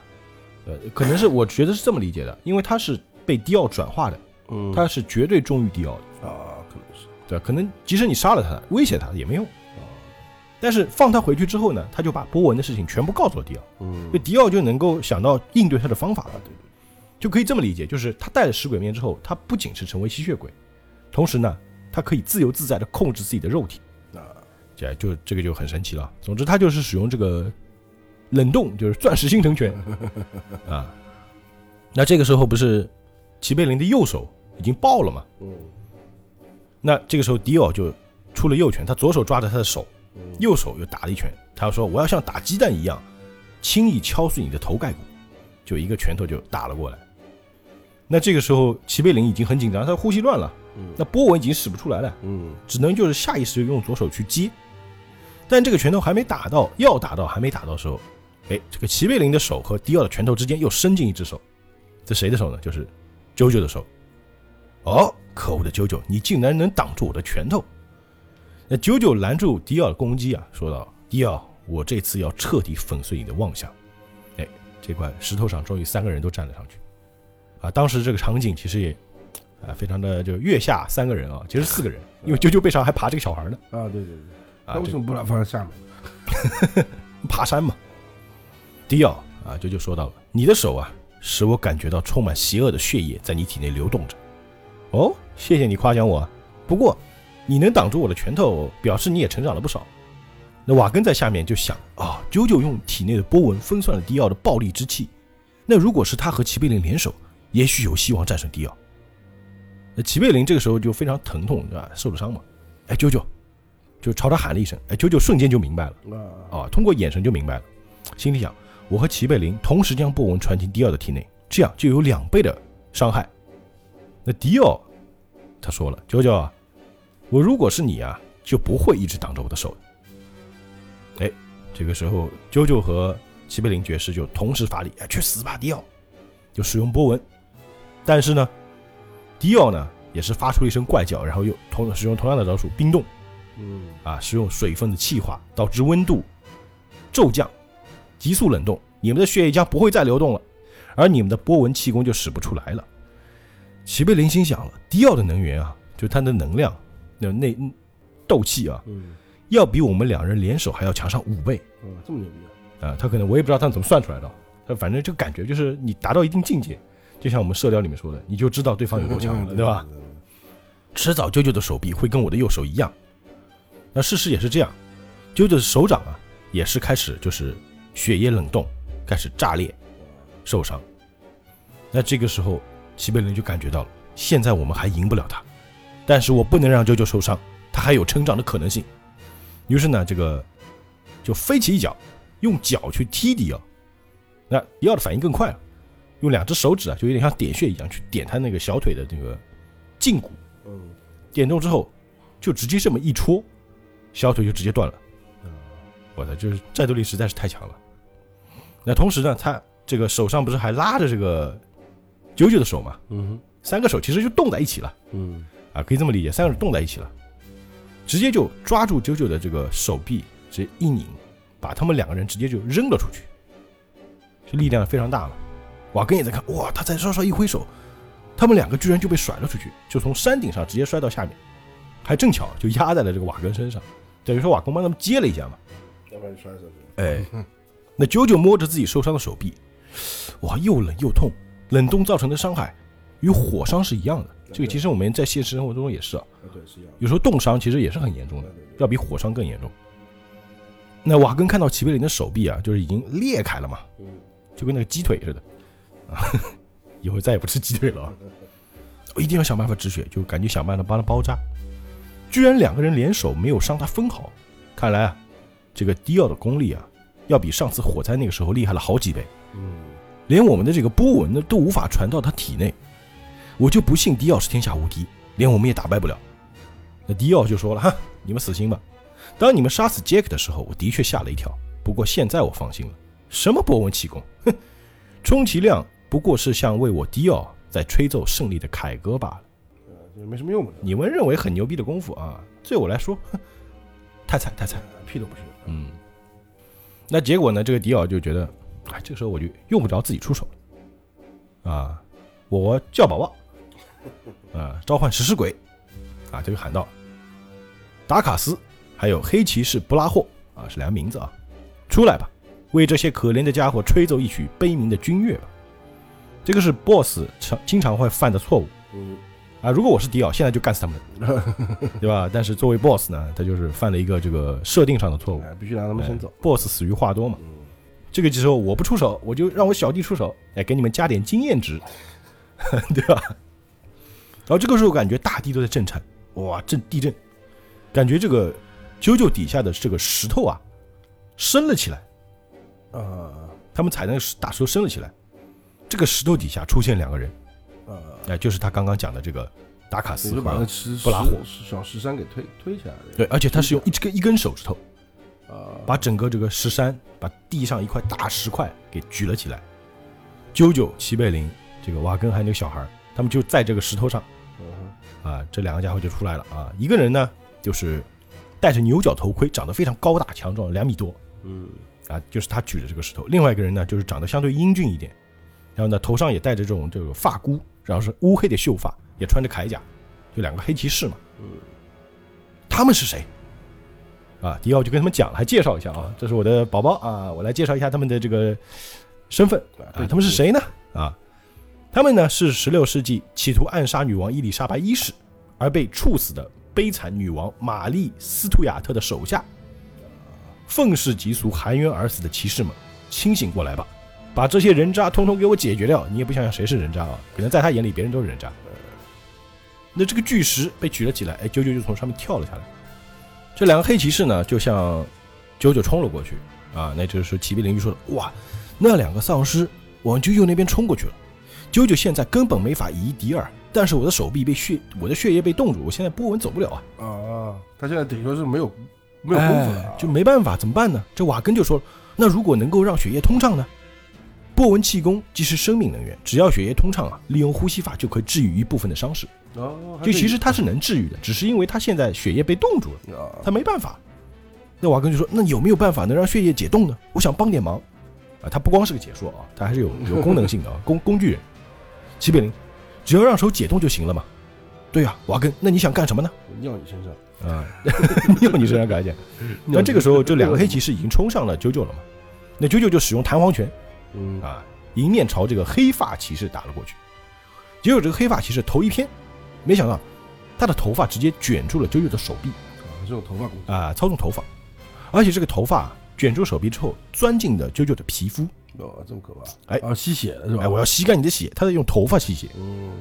呃，可能是我觉得是这么理解的，因为他是被迪奥转化的，嗯他是绝对忠于迪奥的，啊，可能是对？可能即使你杀了他，威胁他也没用啊。但是放他回去之后呢，他就把波纹的事情全部告诉了迪奥，嗯那迪奥就能够想到应对他的方法了啊，。对对，就可以这么理解，就是他戴了食鬼面之后，他不仅是成为吸血鬼，同时呢，他可以自由自在的控制自己的肉体，啊，这就这个就很神奇了。总之，他就是使用这个冷冻，就是钻石星辰拳啊。那这个时候不是齐贝林的右手已经爆了嘛？嗯那这个时候迪奥就出了右拳，他左手抓着他的手，嗯右手又打了一拳。他说：“我要像打鸡蛋一样，轻易敲碎你的头盖骨。”就一个拳头就打了过来。那这个时候齐贝林已经很紧张，他呼吸乱了，嗯那波纹已经使不出来了，嗯只能就是下意识用左手去接。但这个拳头还没打到，要打到还没打到的时候，哎，这个齐贝林的手和迪奥的拳头之间又伸进一只手，这谁的手呢？就是啾啾的手。哦，可恶的啾啾，你竟然能挡住我的拳头！那啾啾拦住迪奥的攻击啊，说道：“迪奥，我这次要彻底粉碎你的妄想。”哎，这块石头上终于三个人都站了上去。啊，当时这个场景其实也啊非常的就月下三个人啊，其实四个人，因为啾啾背上还爬这个小孩呢啊，对对对，啊那，为什么不把放在下面？爬山嘛。迪奥啊，啾啾说到了，你的手啊，使我感觉到充满邪恶的血液在你体内流动着。哦，谢谢你夸奖我啊，不过你能挡住我的拳头，表示你也成长了不少。那瓦根在下面就想啊，啾啾用体内的波纹分散了迪奥的暴力之气，那如果是他和齐贝林联手，也许有希望战胜迪奥。那齐贝林这个时候就非常疼痛，对吧？受了伤嘛，哎，啾啾，就朝他喊了一声，哎，啾啾瞬间就明白了。啊，啊，通过眼神就明白了，心里想：我和齐贝林同时将波纹传进迪奥的体内，这样就有两倍的伤害。那迪奥他说了：“啾啾啊，我如果是你啊，就不会一直挡着我的手的。”哎，这个时候啾啾和齐贝林爵士就同时发力，哎，去死吧，迪奥！就使用波纹，但是呢，迪奥呢也是发出了一声怪叫，然后又同使用同样的招数冰冻。嗯啊，使用水分的气化，导致温度骤降，急速冷冻，你们的血液将不会再流动了，而你们的波纹气功就使不出来了。齐贝林心想了，迪奥的能源啊，就他的能量，那那斗气啊，嗯要比我们两人联手还要强上五倍啊，这么牛逼啊！啊！他可能我也不知道他怎么算出来的，他反正这个感觉就是你达到一定境界，就像我们射雕里面说的，你就知道对方有多强了，对吧？？迟早啾啾的手臂会跟我的右手一样。那事实也是这样，啾啾的手掌啊，也是开始就是血液冷冻，开始炸裂，受伤。那这个时候，齐贝林就感觉到了，现在我们还赢不了他，但是我不能让啾啾受伤，他还有成长的可能性。于是呢，这个就飞起一脚，用脚去踢迪奥。那迪奥的反应更快了，用两只手指啊，就有点像点穴一样，去点他那个小腿的那个胫骨。嗯点中之后，就直接这么一戳，小腿就直接断了。我操，就是战斗力实在是太强了。那同时呢，他这个手上不是还拉着这个九九的手吗？嗯三个手其实就冻在一起了嗯啊，可以这么理解，三个手冻在一起了，直接就抓住九九的这个手臂，直接一拧，把他们两个人直接就扔了出去，这力量非常大嘛。瓦根也在看，哇，他再稍稍一挥手，他们两个居然就被甩了出去，就从山顶上直接摔到下面，还正巧就压在了这个瓦根身上，等于说瓦根帮他们接了一下嘛。要不然就摔死了。哎，那九九摸着自己受伤的手臂，哇，又冷又痛，冷冻造成的伤害与火伤是一样的。这个其实我们在现实生活中也是啊，啊，对，是一样。有时候冻伤其实也是很严重的要比火伤更严重。那瓦根看到齐贝林的手臂啊，就是已经裂开了嘛，嗯，就跟那个鸡腿似的啊，以后再也不吃鸡腿了啊，我一定要想办法止血，就赶紧想办法帮他包扎。居然两个人联手没有伤他分毫，看来啊，这个迪奥的功力啊，要比上次火灾那个时候厉害了好几倍。嗯，连我们的这个波纹呢都无法传到他体内，我就不信迪奥是天下无敌，连我们也打败不了。那迪奥就说了：“哈，你们死心吧。当你们杀死杰克的时候，我的确吓了一跳。不过现在我放心了，什么波纹气功，哼，充其量不过是像为我迪奥在吹奏胜利的凯歌罢了。呃，这没什么用，你们认为很牛逼的功夫啊，对我来说，哼，太菜太菜。屁都不是。嗯，那结果呢？这个迪奥就觉得，哎，这个时候我就用不着自己出手了，啊，我叫宝宝，啊，召唤食尸鬼，啊，这就喊道，达卡斯，还有黑骑士布拉霍，啊，是两个名字啊，出来吧，为这些可怜的家伙吹奏一曲悲鸣的军乐吧。这个是 BOSS 常经常会犯的错误。嗯，啊！如果我是迪奥，现在就干死他们，对吧？但是作为 BOSS 呢，他就是犯了一个这个设定上的错误。哎，必须让他们先走。BOSS 死于话多嘛。嗯，这个时候我不出手，我就让我小弟出手，哎，给你们加点经验值，对吧？然后这个时候感觉大地都在震颤，哇，震地震，感觉这个啾啾底下的这个石头啊升了起来，啊他们踩那个石大石头升了起来，这个石头底下出现两个人，啊，哎，就是他刚刚讲的这个达卡斯和石布拉霍石小石山给推推起来的。对，而且他是用一根一根手指头啊，把整个这个石山，把地上一块大石块给举了起来。啾啾、齐贝林、这个瓦根还有那个小孩，他们就在这个石头上嗯啊，这两个家伙就出来了啊。一个人呢，就是戴着牛角头盔，长得非常高大强壮，两米多嗯啊，就是他举着这个石头。另外一个人呢，就是长得相对英俊一点，然后呢，头上也戴着这种这个发箍，然后是乌黑的秀发，也穿着铠甲，就两个黑骑士嘛。嗯他们是谁？啊，迪奥就跟他们讲了，还介绍一下啊，这是我的宝宝啊，我来介绍一下他们的这个身份啊，他们是？谁呢？啊，他们呢是十六世纪企图暗杀女王伊丽莎白一世而被处死的悲惨女王玛丽斯图亚特的手下，愤世嫉俗、含冤而死的骑士们，清醒过来吧，把这些人渣通通给我解决掉！你也不想想谁是人渣啊？可能在他眼里，别人都是人渣。那这个巨石被举了起来，哎，九九就从上面跳了下来。这两个黑骑士呢，就向九九冲了过去啊。那这个时候，齐贝林就说的：“哇，那两个丧尸往九九那边冲过去了。九九现在根本没法以一敌二，但是我的手臂被血，我的血液被冻住，我现在波纹走不了啊，啊，他现在等于说是没有没有功夫了啊，哎就没办法，怎么办呢？这瓦根就说：那如果能够让血液通畅呢？波纹气功即是生命能源，只要血液通畅啊，利用呼吸法就可以治愈一部分的伤势。哦，就其实它是能治愈的，只是因为他现在血液被冻住了。”啊，他没办法。那瓦根就说：“那有没有办法能让血液解冻呢？我想帮点忙。”啊，他不光是个解说啊，他还是有有功能性的啊，工工具人。齐贝林，只要让手解冻就行了嘛。对呀、瓦根，那你想干什么呢？尿你身上。啊，尿你身上干一件。那这个时候，这两个黑骑士已经冲上了九九了嘛？那九九就使用弹簧拳嗯啊，迎面朝这个黑发骑士打了过去。结果这个黑发骑士头一偏，没想到他的头发直接卷住了啾啾的手臂。啊，这种头发啊，操纵头发，而且这个头发啊卷住手臂之后，钻进了啾啾的皮肤。哦，这么可怕。哎啊，吸血了是吧？哎，我要吸干你的血，他在用头发吸血，嗯，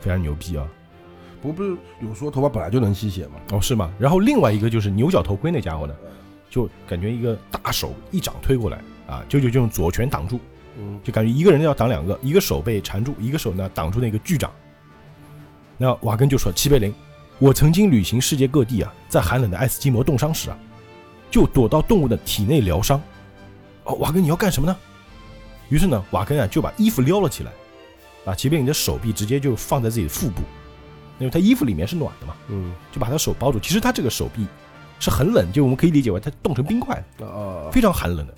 非常牛逼啊！不不是有说头发本来就能吸血吗？哦，是吗？然后另外一个就是牛角头盔那家伙呢，就感觉一个大手一掌推过来啊，舅舅就用左拳挡住，嗯就感觉一个人要挡两个，一个手被缠住，一个手呢挡住那个巨掌。那瓦根就说：“齐贝林，我曾经旅行世界各地啊，在寒冷的爱斯基摩冻伤时啊，就躲到动物的体内疗伤。哦，瓦根你要干什么呢？于是呢，瓦根啊就把衣服撩了起来，把齐贝林的手臂直接就放在自己的腹部，因为他衣服里面是暖的嘛，嗯就把他手包住。其实他这个手臂是很冷，就我们可以理解为他冻成冰块啊非常寒冷的，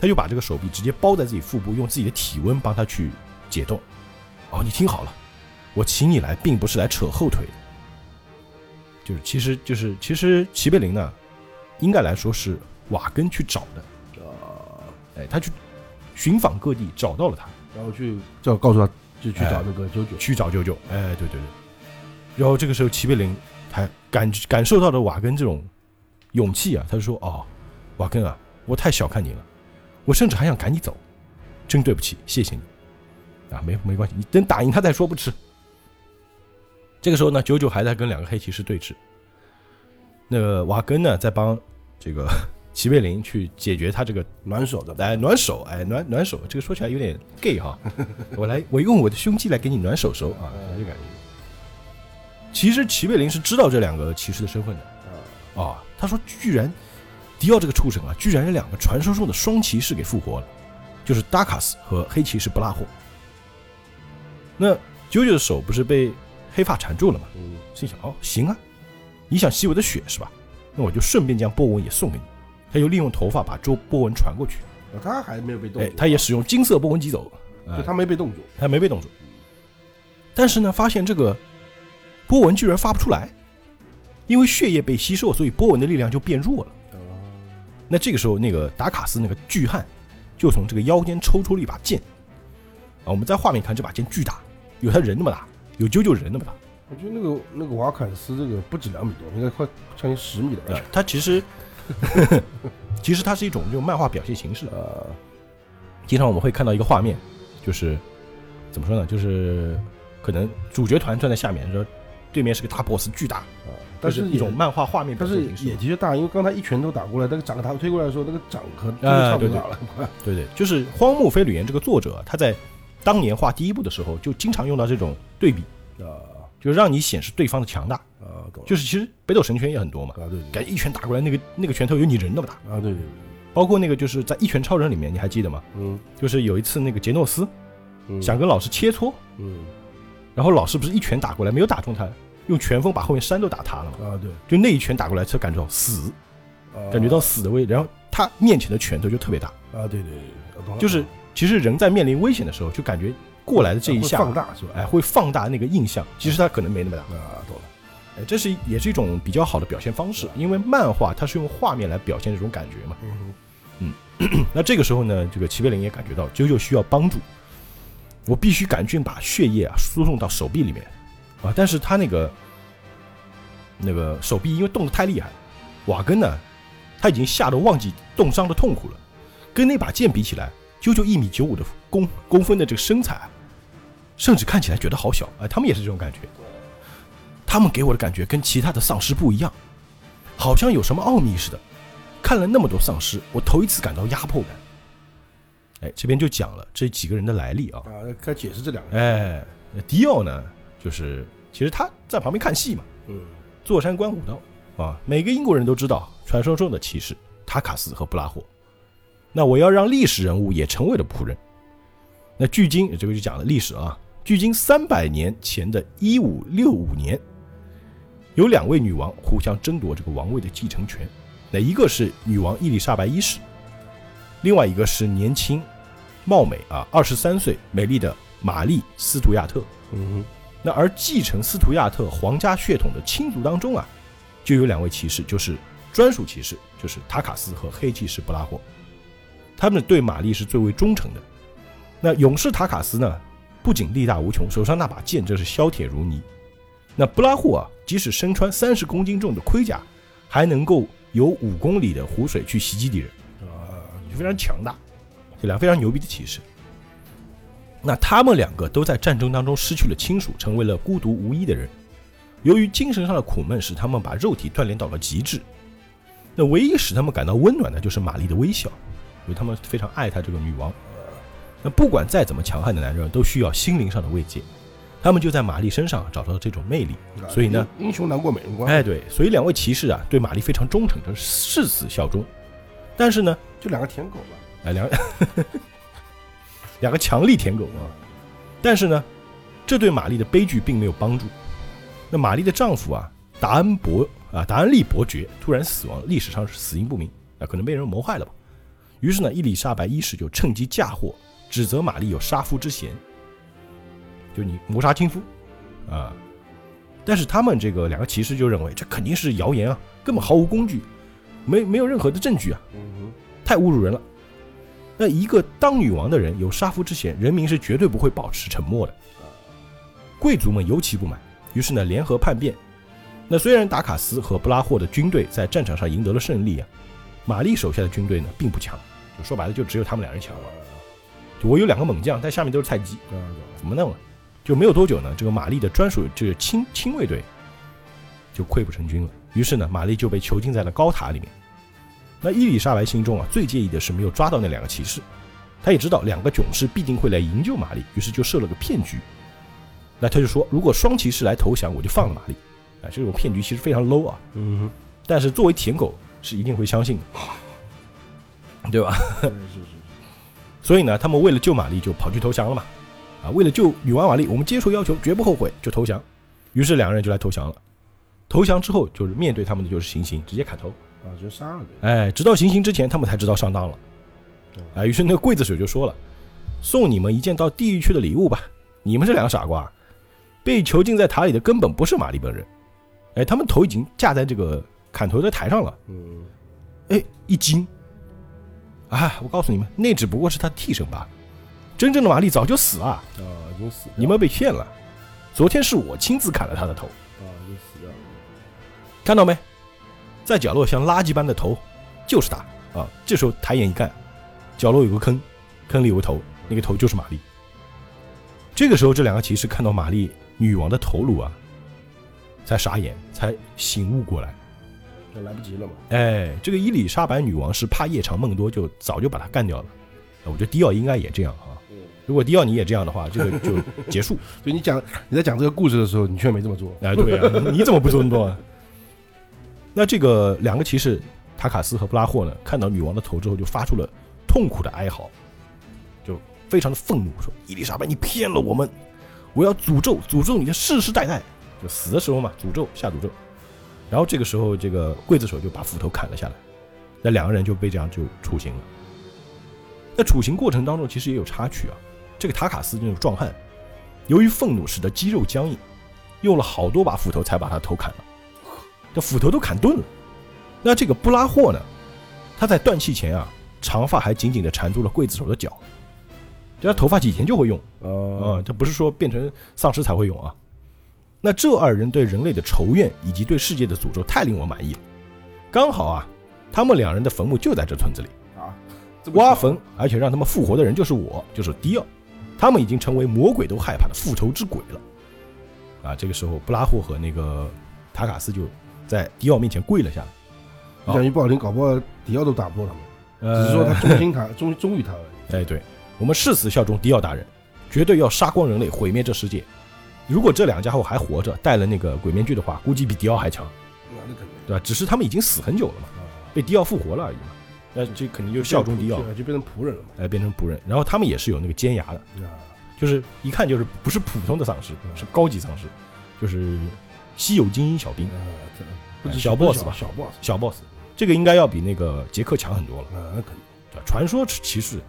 他就把这个手臂直接包在自己腹部，用自己的体温帮他去解冻。哦，你听好了，我请你来并不是来扯后腿的，就是其实就是其实齐贝林呢，应该来说是瓦根去找的，啊，哎，他去寻访各地找到了他，然后去就告诉他，就去找那个九九，去找舅舅，哎，对对对，然后这个时候齐贝林他感感受到了瓦根这种勇气啊，他就说哦，瓦根啊，我太小看你了，我甚至还想赶你走，真对不起，谢谢你，啊，没没关系，你等打赢他再说，不迟。这个时候呢，九九还在跟两个黑骑士对峙，那个瓦根呢在帮这个 齐贝林去解决他这个暖手的，来暖手，哎，暖暖手，这个说起来有点 gay 哈，我来，我用我的胸肌来给你暖手手啊，这感觉。其实齐贝林是知道这两个骑士的身份的啊，他说居然迪奥这个畜生啊，居然让两个传说中的双骑士给复活了，就是达卡斯和黑骑士布拉霍。那九九的手不是被黑发缠住了吗？嗯，心想哦，行啊，你想吸我的血是吧？那我就顺便将波纹也送给你。他又利用头发把周波纹传过去，啊他还没有被冻住，，哎他也使用金色波纹疾走，哎就他没被冻住，他没被冻住，但是呢，发现这个波纹居然发不出来，因为血液被吸收，所以波纹的力量就变弱了。那这个时候，那个达卡斯那个巨汉就从这个腰间抽出了一把剑，啊，我们在画面看这把剑巨大，有他人那么大，有啾啾人那么大。我觉得那个那个瓦坎斯这个不止两米多，应该快将近十米呃了，，它其实 其实它是一种就漫画表现形式。呃，经常我们会看到一个画面，就是怎么说呢？就是可能主角团站在下面，然后对面是个大 boss，巨大，啊，但是是一种漫画画面表但是。也的确大，因为刚才一拳头打过来，那个掌他推过来的时候，那个掌和这个哎对对差不多大了，快对对，就是荒木飞吕彦这个作者，他在当年画第一部的时候，就经常用到这种对比，啊就让你显示对方的强大。啊，就是其实北斗神拳也很多嘛，啊对对感觉一拳打过来，那个那个拳头有你人那么大。啊对对对，包括那个就是在《一拳超人》里面，你还记得吗？嗯就是有一次那个杰诺斯嗯想跟老师切磋，嗯然后老师不是一拳打过来没有打中他，用拳风把后面山都打塌了嘛。啊对，就那一拳打过来，就感觉到死，啊感觉到死的味。然后他面前的拳头就特别大，啊对对对，就是其实人在面临危险的时候，就感觉过来的这一下会放，大是吧？哎，会放大那个印象。其实他可能没那么大，啊懂了，哎，这是也是一种比较好的表现方式，因为漫画它是用画面来表现这种感觉嘛。嗯 那这个时候呢，这个齐贝林也感觉到啾啾需要帮助，我必须赶紧把血液啊输送到手臂里面啊。但是他那个那个手臂因为冻得太厉害，瓦根呢他已经吓得忘记冻伤的痛苦了，跟那把剑比起来，啾啾一米九五的公公分的这个身材，甚至看起来觉得好小啊。他们也是这种感觉，他们给我的感觉跟其他的丧尸不一样，好像有什么奥秘似的。看了那么多丧尸，我头一次感到压迫感。哎，这边就讲了这几个人的来历啊。啊，该解释这两个人，哎，迪奥呢，就是其实他在旁边看戏嘛，嗯坐山观虎斗啊。每个英国人都知道传说中的骑士塔卡斯和布拉霍。那我要让历史人物也成为了仆人。那距今这个就讲了历史啊，距今三百年前的一五六五年，有两位女王互相争夺这个王位的继承权。那一个是女王伊丽莎白一世，另外一个是年轻、貌美啊，二十三岁、美丽的玛丽·斯图亚特。嗯那而继承斯图亚特皇家血统的亲族当中啊，就有两位骑士，就是专属骑士，就是塔卡斯和黑骑士布拉霍。他们对玛丽是最为忠诚的。那勇士塔卡斯呢，不仅力大无穷，手上那把剑真是削铁如泥。那布拉霍啊，即使身穿三十公斤重的盔甲，还能够有五公里的湖水去袭击敌人。啊就非常强大，这两个非常牛逼的骑士。那他们两个都在战争当中失去了亲属，成为了孤独无依的人。由于精神上的苦闷，使他们把肉体锻炼到了极致。那唯一使他们感到温暖的，就是玛丽的微笑，因为他们非常爱她这个女王。那不管再怎么强悍的男人，都需要心灵上的慰藉。他们就在玛丽身上找到了这种魅力。啊所以呢，英雄难过美人关，哎，对，所以两位骑士啊，对玛丽非常忠诚，就是誓死效忠。但是呢，就两个舔狗吧，哎，两 两个强力舔狗啊。但是呢，这对玛丽的悲剧并没有帮助。那玛丽的丈夫啊，达恩伯啊，达恩利伯爵突然死亡，历史上是死因不明啊，可能被人谋害了吧。于是呢，伊丽莎白一世就趁机嫁祸，指责玛丽有杀夫之嫌，就你谋杀亲夫。啊。但是他们这个两个骑士就认为这肯定是谣言啊，根本毫无工具，没没有任何的证据啊，嗯太侮辱人了。那一个当女王的人有杀夫之嫌，人民是绝对不会保持沉默的。贵族们尤其不满，于是呢联合叛变。那虽然达卡斯和布拉霍的军队在战场上赢得了胜利啊，玛丽手下的军队呢并不强，就说白了就只有他们两人强了。我有两个猛将，但下面都是菜鸡，怎么弄啊？就没有多久呢，这个玛丽的专属这个亲亲卫队就溃不成军了。于是呢，玛丽就被囚禁在了高塔里面。那伊丽莎白心中啊，最介意的是没有抓到那两个骑士，他也知道两个囧士必定会来营救玛丽，于是就设了个骗局。那他就说，如果双骑士来投降，我就放了玛丽。啊，这种骗局其实非常 low 啊，嗯，但是作为舔狗是一定会相信的，对吧？是是是，所以呢，他们为了救玛丽就跑去投降了嘛。啊，为了救女王玛丽，我们接受要求，绝不后悔，就投降。于是两个人就来投降了。投降之后，就是面对他们的就是行刑，直接砍头。啊，就杀了对，哎，直到行刑之前，他们才知道上当了。啊，于是那个刽子手就说了：“送你们一件到地狱去的礼物吧。你们这两个傻瓜，被囚禁在塔里的根本不是玛丽本人。哎，他们头已经架在这个砍头的台上了。嗯，哎，一惊！啊，我告诉你们，那只不过是他的替身罢了。真正的玛丽早就死了，啊，已经死了，你们被骗了。昨天是我亲自砍了他的头，啊，已经死掉了，看到没？在角落像垃圾般的头，就是他啊！这时候抬眼一看，角落有个坑，坑里有个头，那个头就是玛丽。这个时候，这两个骑士看到玛丽女王的头颅啊，才傻眼，才醒悟过来。那来不及了嘛，哎，这个伊丽莎白女王是怕夜长梦多，就早就把他干掉了。我觉得迪奥应该也这样啊。嗯，如果迪奥你也这样的话，这个就 结束。所以你讲你在讲这个故事的时候，你却没这么做，哎，对啊，你怎么不这么做啊？那这个两个骑士塔卡斯和布拉霍呢，看到女王的头之后，就发出了痛苦的哀嚎，就非常的愤怒，说：“伊丽莎白，你骗了我们！我要诅咒，诅咒你的世世代代！”就死的时候嘛，诅咒下诅咒。然后这个时候，这个刽子手就把斧头砍了下来，那两个人就被这样就处刑了。在处刑过程当中，其实也有插曲啊。这个塔卡斯这种壮汉，由于愤怒使得肌肉僵硬，用了好多把斧头才把他头砍了，这斧头都砍钝了。那这个布拉霍呢，他在断气前啊，长发还紧紧地缠住了刽子手的脚，这他头发以前就会用啊、呃，这不是说变成丧尸才会用啊。那这二人对人类的仇怨以及对世界的诅咒太令我满意了，刚好啊，他们两人的坟墓就在这村子里。啊，挖坟，而且让他们复活的人就是我，就是迪奥，他们已经成为魔鬼都害怕的复仇之鬼了。啊，这个时候布拉霍和那个塔卡斯就在迪奥面前跪了下来。你讲句不好听，搞不好迪奥都打不过他们，呃只是说他忠心他，忠忠于他而已。哎，对，我们誓死效忠迪奥大人，绝对要杀光人类，毁灭这世界。如果这两家伙还活着，戴了那个鬼面具的话，估计比迪奥还强，那那肯定对吧？只是他们已经死很久了嘛，啊，被迪奥复活了而已嘛。那这肯定就效忠迪奥，就就变成仆人了嘛。哎，变成仆人。然后他们也是有那个尖牙的，啊，就是一看就是不是普通的丧尸，是高级丧尸，就是稀有精英小兵、小 boss 吧小 boss 小 boss。这个应该要比那个杰克强很多了。啊，那肯定。对吧传说骑士，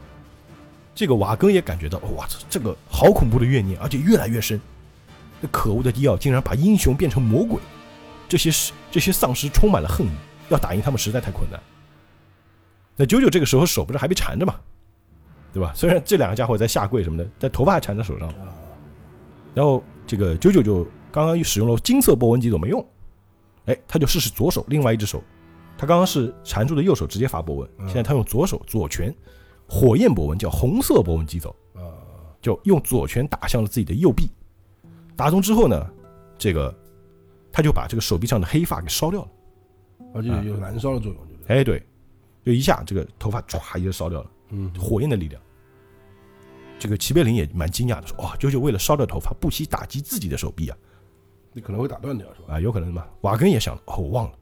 这个瓦根也感觉到，哇，这这个好恐怖的怨念，而且越来越深。这可恶的迪奥竟然把英雄变成魔鬼，这些是这些丧尸充满了恨意，要打赢他们实在太困难。那九九这个时候手不是还被缠着嘛，对吧？虽然这两个家伙在下跪什么的，但头发还缠在手上。啊，然后这个九九就刚刚又使用了金色波纹机走没用，哎，他就试试左手，另外一只手，他刚刚是缠住的右手直接发波纹，嗯。现在他用左手左拳火焰波纹叫红色波纹机走，啊，就用左拳打向了自己的右臂，打中之后呢，这个他就把这个手臂上的黑发给烧掉了，而且有燃烧的作用？哎，对，就一下这个头发唰一下烧掉了。嗯，火焰的力量。这个齐贝林也蛮惊讶的，说：“哦，九九为了烧掉头发，不惜打击自己的手臂啊！你可能会打断掉，是吧？啊，有可能吗？”瓦根也想，哦，我忘了，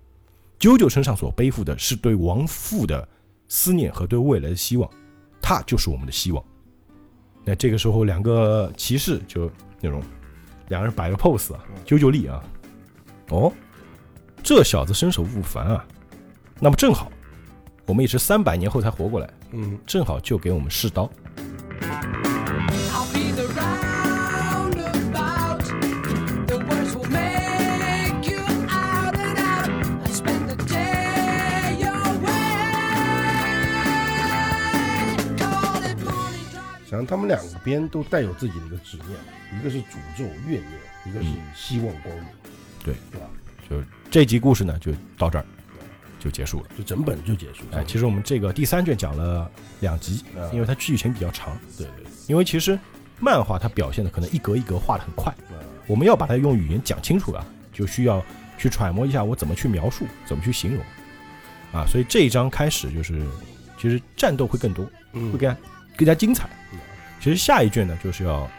九九身上所背负的是对亡父的思念和对未来的希望，他就是我们的希望。那这个时候，两个骑士就那种，两个人摆个 pose 啊，九九力啊，哦，这小子身手不凡啊！那么正好，我们也是三百年后才活过来，嗯，正好就给我们试刀。强他们两个边都带有自己的一个执念，一个是诅咒怨念，一个是嗯希望光明，对对吧？就这集故事呢就到这儿就结束了。就整本就结束了。哎，其实我们这个第三卷讲了两集，啊因为它剧情比较长。对对，因为其实漫画它表现的可能一格一格画的很快，啊我们要把它用语言讲清楚啊，就需要去揣摩一下我怎么去描述，怎么去形容啊。所以这一章开始就是，其实战斗会更多，嗯会更加更加精彩嗯。其实下一卷呢，就是要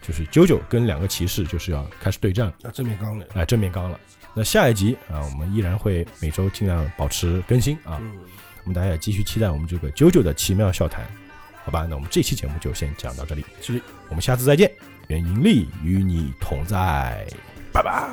就是啾啾跟两个骑士就是要开始对战，那正面刚了，哎正面刚了。那下一集啊，我们依然会每周尽量保持更新啊。嗯，我们大家也继续期待我们这个啾啾的奇妙笑谈，好吧？那我们这期节目就先讲到这里，是，我们下次再见，愿盈利与你同在，拜拜。